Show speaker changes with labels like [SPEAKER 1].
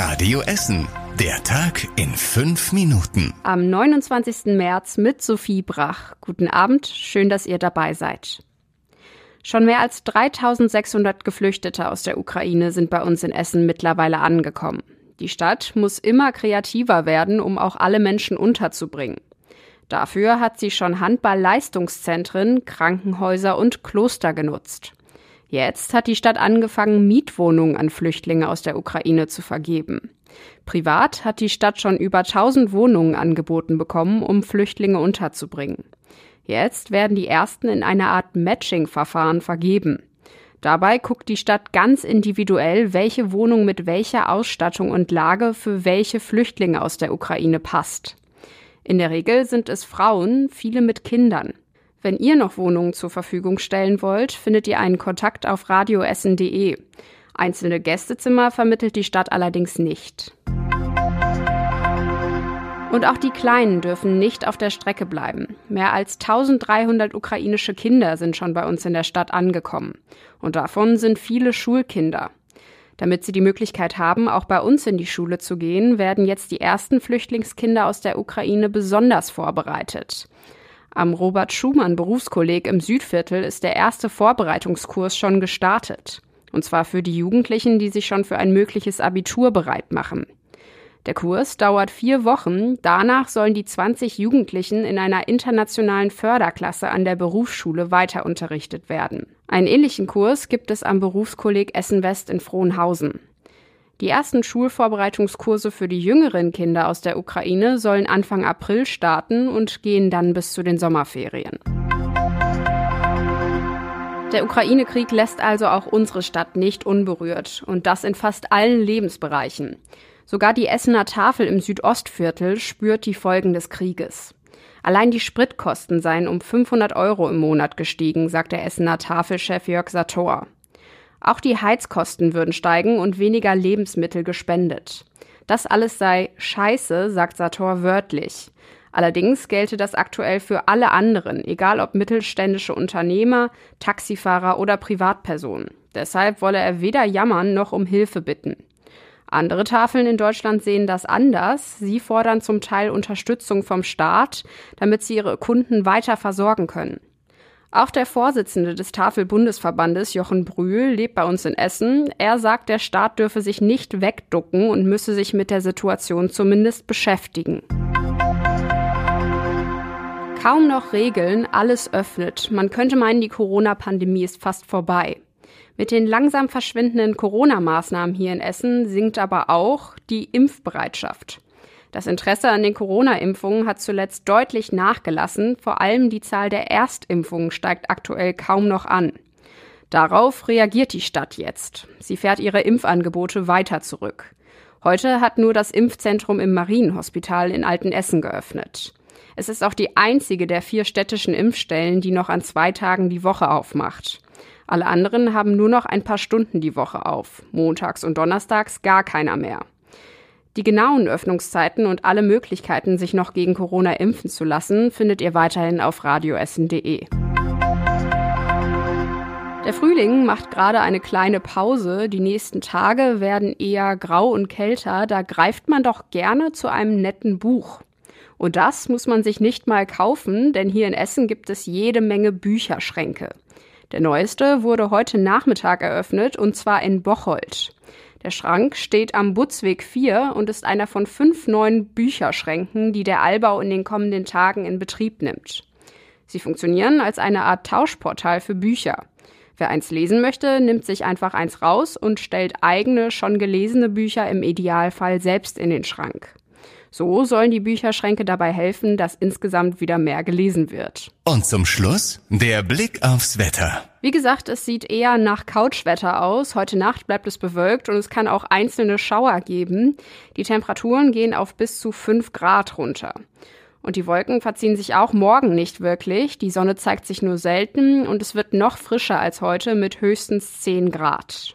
[SPEAKER 1] Radio Essen. Der Tag in fünf Minuten.
[SPEAKER 2] Am 29. März mit Sophie Brach. Guten Abend, schön, dass ihr dabei seid. Schon mehr als 3600 Geflüchtete aus der Ukraine sind bei uns in Essen mittlerweile angekommen. Die Stadt muss immer kreativer werden, um auch alle Menschen unterzubringen. Dafür hat sie schon Handball-Leistungszentren, Krankenhäuser und Kloster genutzt. Jetzt hat die Stadt angefangen, Mietwohnungen an Flüchtlinge aus der Ukraine zu vergeben. Privat hat die Stadt schon über 1000 Wohnungen angeboten bekommen, um Flüchtlinge unterzubringen. Jetzt werden die ersten in einer Art Matching-Verfahren vergeben. Dabei guckt die Stadt ganz individuell, welche Wohnung mit welcher Ausstattung und Lage für welche Flüchtlinge aus der Ukraine passt. In der Regel sind es Frauen, viele mit Kindern. Wenn ihr noch Wohnungen zur Verfügung stellen wollt, findet ihr einen Kontakt auf radioessen.de. Einzelne Gästezimmer vermittelt die Stadt allerdings nicht. Und auch die Kleinen dürfen nicht auf der Strecke bleiben. Mehr als 1300 ukrainische Kinder sind schon bei uns in der Stadt angekommen. Und davon sind viele Schulkinder. Damit sie die Möglichkeit haben, auch bei uns in die Schule zu gehen, werden jetzt die ersten Flüchtlingskinder aus der Ukraine besonders vorbereitet. Am Robert Schumann Berufskolleg im Südviertel ist der erste Vorbereitungskurs schon gestartet. Und zwar für die Jugendlichen, die sich schon für ein mögliches Abitur bereit machen. Der Kurs dauert vier Wochen. Danach sollen die 20 Jugendlichen in einer internationalen Förderklasse an der Berufsschule weiter unterrichtet werden. Einen ähnlichen Kurs gibt es am Berufskolleg Essen West in Frohnhausen. Die ersten Schulvorbereitungskurse für die jüngeren Kinder aus der Ukraine sollen Anfang April starten und gehen dann bis zu den Sommerferien. Der Ukraine-Krieg lässt also auch unsere Stadt nicht unberührt und das in fast allen Lebensbereichen. Sogar die Essener Tafel im Südostviertel spürt die Folgen des Krieges. Allein die Spritkosten seien um 500 Euro im Monat gestiegen, sagt der Essener Tafelchef Jörg Sator. Auch die Heizkosten würden steigen und weniger Lebensmittel gespendet. Das alles sei scheiße, sagt Sator wörtlich. Allerdings gelte das aktuell für alle anderen, egal ob mittelständische Unternehmer, Taxifahrer oder Privatpersonen. Deshalb wolle er weder jammern noch um Hilfe bitten. Andere Tafeln in Deutschland sehen das anders. Sie fordern zum Teil Unterstützung vom Staat, damit sie ihre Kunden weiter versorgen können. Auch der Vorsitzende des Tafelbundesverbandes, Jochen Brühl, lebt bei uns in Essen. Er sagt, der Staat dürfe sich nicht wegducken und müsse sich mit der Situation zumindest beschäftigen. Kaum noch Regeln, alles öffnet. Man könnte meinen, die Corona-Pandemie ist fast vorbei. Mit den langsam verschwindenden Corona-Maßnahmen hier in Essen sinkt aber auch die Impfbereitschaft. Das Interesse an den Corona-Impfungen hat zuletzt deutlich nachgelassen. Vor allem die Zahl der Erstimpfungen steigt aktuell kaum noch an. Darauf reagiert die Stadt jetzt. Sie fährt ihre Impfangebote weiter zurück. Heute hat nur das Impfzentrum im Marienhospital in Altenessen geöffnet. Es ist auch die einzige der vier städtischen Impfstellen, die noch an zwei Tagen die Woche aufmacht. Alle anderen haben nur noch ein paar Stunden die Woche auf. Montags und Donnerstags gar keiner mehr. Die genauen Öffnungszeiten und alle Möglichkeiten, sich noch gegen Corona impfen zu lassen, findet ihr weiterhin auf radioessen.de. Der Frühling macht gerade eine kleine Pause. Die nächsten Tage werden eher grau und kälter. Da greift man doch gerne zu einem netten Buch. Und das muss man sich nicht mal kaufen, denn hier in Essen gibt es jede Menge Bücherschränke. Der neueste wurde heute Nachmittag eröffnet und zwar in Bocholt. Der Schrank steht am Butzweg 4 und ist einer von fünf neuen Bücherschränken, die der Allbau in den kommenden Tagen in Betrieb nimmt. Sie funktionieren als eine Art Tauschportal für Bücher. Wer eins lesen möchte, nimmt sich einfach eins raus und stellt eigene, schon gelesene Bücher im Idealfall selbst in den Schrank. So sollen die Bücherschränke dabei helfen, dass insgesamt wieder mehr gelesen wird.
[SPEAKER 1] Und zum Schluss der Blick aufs Wetter.
[SPEAKER 2] Wie gesagt, es sieht eher nach Couchwetter aus. Heute Nacht bleibt es bewölkt und es kann auch einzelne Schauer geben. Die Temperaturen gehen auf bis zu 5 Grad runter. Und die Wolken verziehen sich auch morgen nicht wirklich. Die Sonne zeigt sich nur selten und es wird noch frischer als heute mit höchstens 10 Grad.